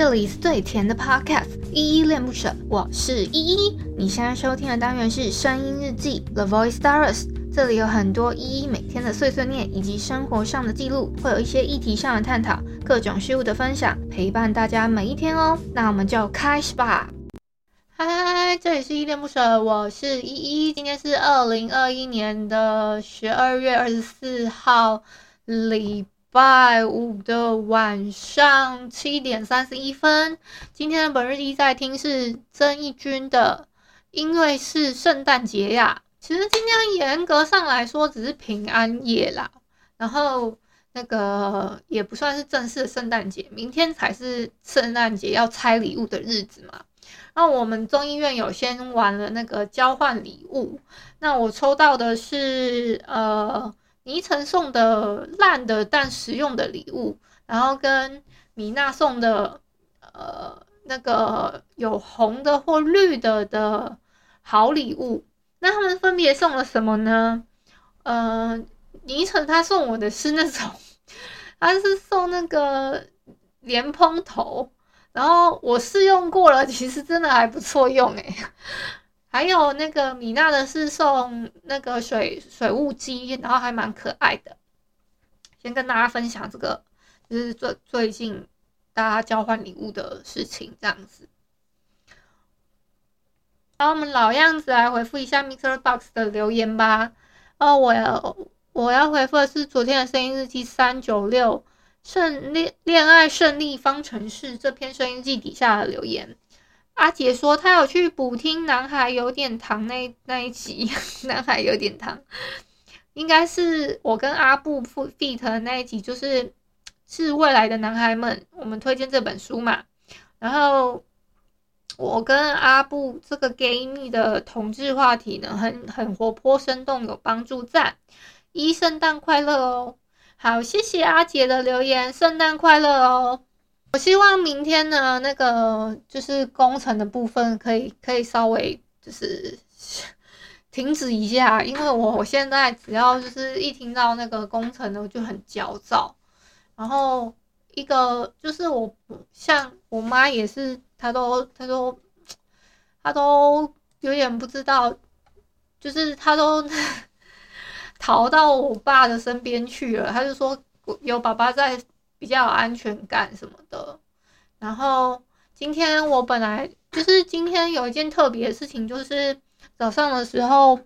这里是最甜的 Podcast，依依恋不舍，我是依依。你现在收听的单元是声音日记 The Voice Diaries，这里有很多依依每天的碎碎念以及生活上的记录，会有一些议题上的探讨，各种事物的分享，陪伴大家每一天哦。那我们就开始吧。嗨，这里是依恋不舍，我是依依。今天是二零二一年的十二月二十四号，礼拜五的晚上七点三十一分，今天的本日记在听是曾义君的，因为是圣诞节呀。其实今天严格上来说只是平安夜啦，然后那个也不算是正式的圣诞节，明天才是圣诞节要拆礼物的日子嘛。那我们中医院有先玩了那个交换礼物，那我抽到的是呃。倪晨送的烂的但实用的礼物，然后跟米娜送的呃那个有红的或绿的的好礼物，那他们分别送了什么呢？呃，倪晨他送我的是那种，他是送那个莲蓬头，然后我试用过了，其实真的还不错用诶。还有那个米娜的是送那个水水雾机，然后还蛮可爱的。先跟大家分享这个，就是最最近大家交换礼物的事情这样子。然后，我们老样子来回复一下 MixerBox 的留言吧。哦，我要我要回复的是昨天的声音日记三九六胜恋恋爱胜利方程式这篇声音记底下的留言。阿杰说他有去补听《男孩有点糖》那那一集，《男孩有点糖》应该是我跟阿布 feat 的那一集，就是是未来的男孩们，我们推荐这本书嘛。然后我跟阿布这个 gay 蜜的同志话题呢，很很活泼生动，有帮助赞。一圣诞快乐哦！好，谢谢阿杰的留言，圣诞快乐哦。我希望明天呢，那个就是工程的部分可以可以稍微就是 停止一下，因为我我现在只要就是一听到那个工程呢，我就很焦躁。然后一个就是我像我妈也是，她都她都她都有点不知道，就是她都 逃到我爸的身边去了，她就说有爸爸在。比较有安全感什么的，然后今天我本来就是今天有一件特别的事情，就是早上的时候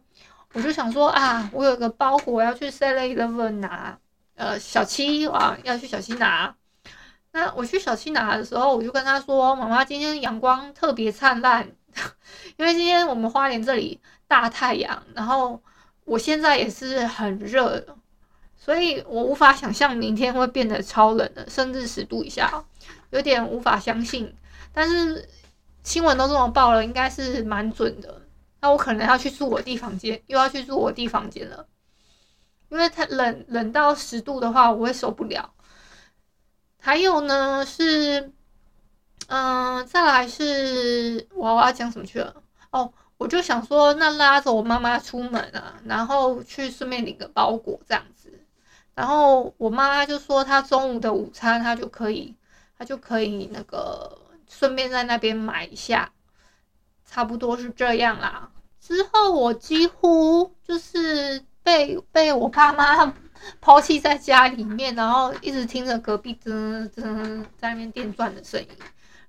我就想说啊，我有个包裹要去 Seven Eleven 拿，呃，小七啊要去小七拿。那我去小七拿的时候，我就跟他说，妈妈今天阳光特别灿烂，因为今天我们花莲这里大太阳，然后我现在也是很热。所以我无法想象明天会变得超冷的，甚至十度以下，有点无法相信。但是新闻都这么报了，应该是蛮准的。那我可能要去住我弟房间，又要去住我弟房间了，因为它冷冷到十度的话，我会受不了。还有呢是，嗯、再来是我我要讲什么去了？哦，我就想说，那拉着我妈妈出门啊，然后去顺便领个包裹这样子。然后我妈妈就说，她中午的午餐她就可以，她就可以那个顺便在那边买一下，差不多是这样啦。之后我几乎就是被被我爸妈 抛弃在家里面，然后一直听着隔壁噔噔在那边电钻的声音。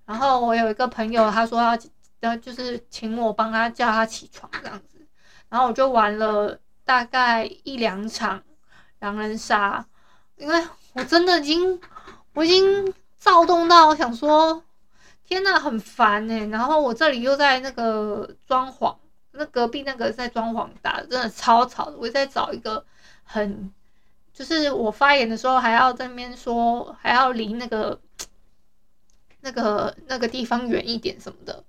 然后我有一个朋友，他说要呃就是请我帮他叫他起床这样子，然后我就玩了大概一两场。狼人杀，因为我真的已经，我已经躁动到我想说，天呐，很烦哎！然后我这里又在那个装潢，那隔壁那个在装潢打真的超吵的。我在找一个很，就是我发言的时候还要在那边说，还要离那个那个那个地方远一点什么的。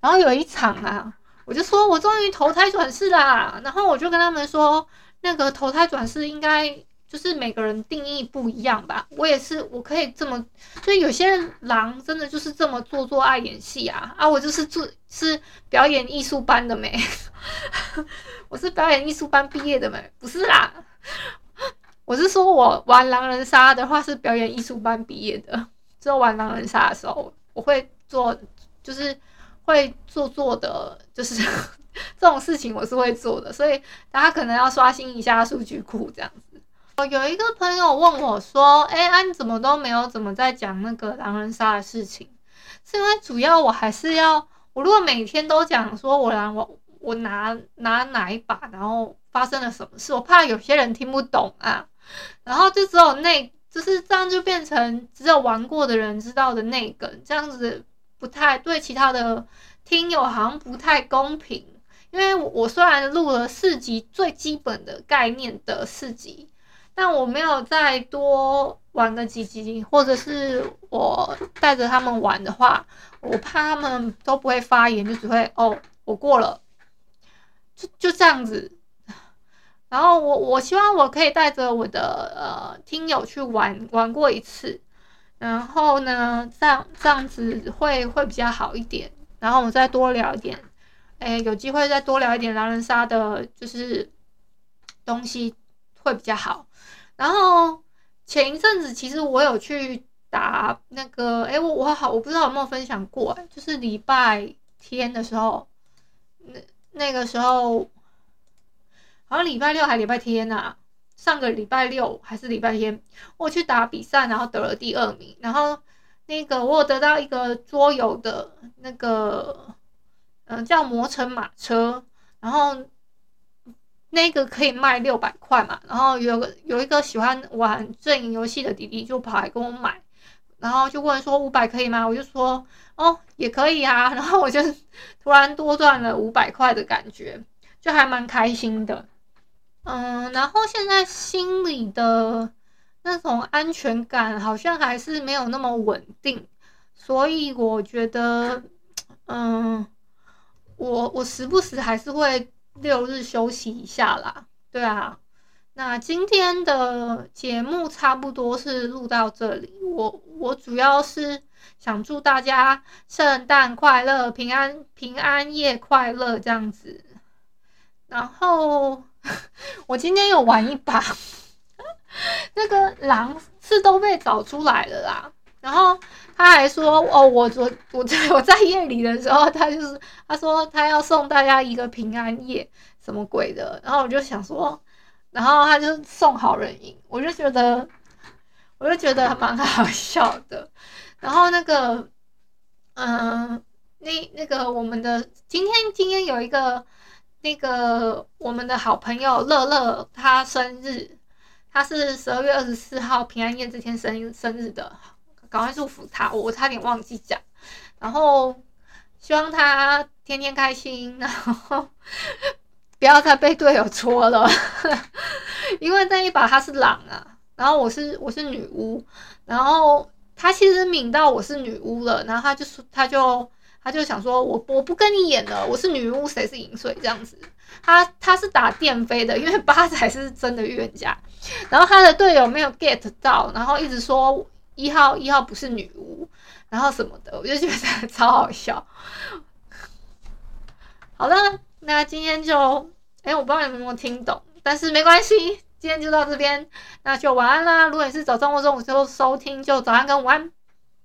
然后有一场啊，我就说我终于投胎转世啦，然后我就跟他们说。那个投胎转世应该就是每个人定义不一样吧。我也是，我可以这么，所以有些狼真的就是这么做作爱演戏啊啊！我就是做是表演艺术班的没，我是表演艺术班毕业的没，不是啦，我是说我玩狼人杀的话是表演艺术班毕业的。之后玩狼人杀的时候，我会做，就是会做做的，就是 这种事情我是会做的，所以大家可能要刷新一下数据库这样子。哦有一个朋友问我说：“哎，啊你怎么都没有怎么在讲那个狼人杀的事情？”是因为主要我还是要，我如果每天都讲说我狼我我拿拿哪一把，然后发生了什么事，我怕有些人听不懂啊。然后就只有那，就是这样就变成只有玩过的人知道的那个，这样子不太对其他的听友好像不太公平。因为我虽然录了四集最基本的概念的四集。但我没有再多玩个几集，或者是我带着他们玩的话，我怕他们都不会发言，就只会哦，我过了，就就这样子。然后我我希望我可以带着我的呃听友去玩玩过一次，然后呢，这样这样子会会比较好一点。然后我再多聊一点，哎，有机会再多聊一点狼人杀的，就是东西会比较好。然后前一阵子，其实我有去打那个，哎，我我好，我不知道有没有分享过，就是礼拜天的时候，那那个时候好像礼拜六还礼拜天呐、上个礼拜六还是礼拜天，我去打比赛，然后得了第二名，然后那个我有得到一个桌游的那个，嗯、叫魔城马车，然后。那个可以卖六百块嘛，然后有个有一个喜欢玩阵营游戏的弟弟就跑来跟我买，然后就问说五百可以吗？我就说哦也可以啊，然后我就突然多赚了五百块的感觉，就还蛮开心的。嗯，然后现在心里的那种安全感好像还是没有那么稳定，所以我觉得，嗯，我我时不时还是会。六日休息一下啦，对啊，那今天的节目差不多是录到这里。我我主要是想祝大家圣诞快乐、平安平安夜快乐这样子。然后 我今天有玩一把，那个狼是都被找出来了啦。然后他还说：“哦，我昨我在我在夜里的时候，他就是他说他要送大家一个平安夜，什么鬼的？”然后我就想说，然后他就送好人赢，我就觉得，我就觉得蛮好笑的。然后那个，嗯，那那个我们的今天今天有一个那个我们的好朋友乐乐，他生日，他是十二月二十四号平安夜这天生生日的。赶快祝福他，我我差点忘记讲。然后希望他天天开心，然后 不要再被队友戳了。因为那一把他是狼啊，然后我是我是女巫，然后他其实抿到我是女巫了，然后他就说他就他就想说我我不跟你演了，我是女巫，谁是银水这样子。他他是打电飞的，因为 八才是真的预言家。然后他的队友没有 get 到，然后一直说。一号一号不是女巫，然后什么的，我就觉得超好笑。好了，那今天就，哎、我不知道你们有没有听懂，但是没关系，今天就到这边，那就晚安啦。如果你是早上或中午就收听，就早安跟午安。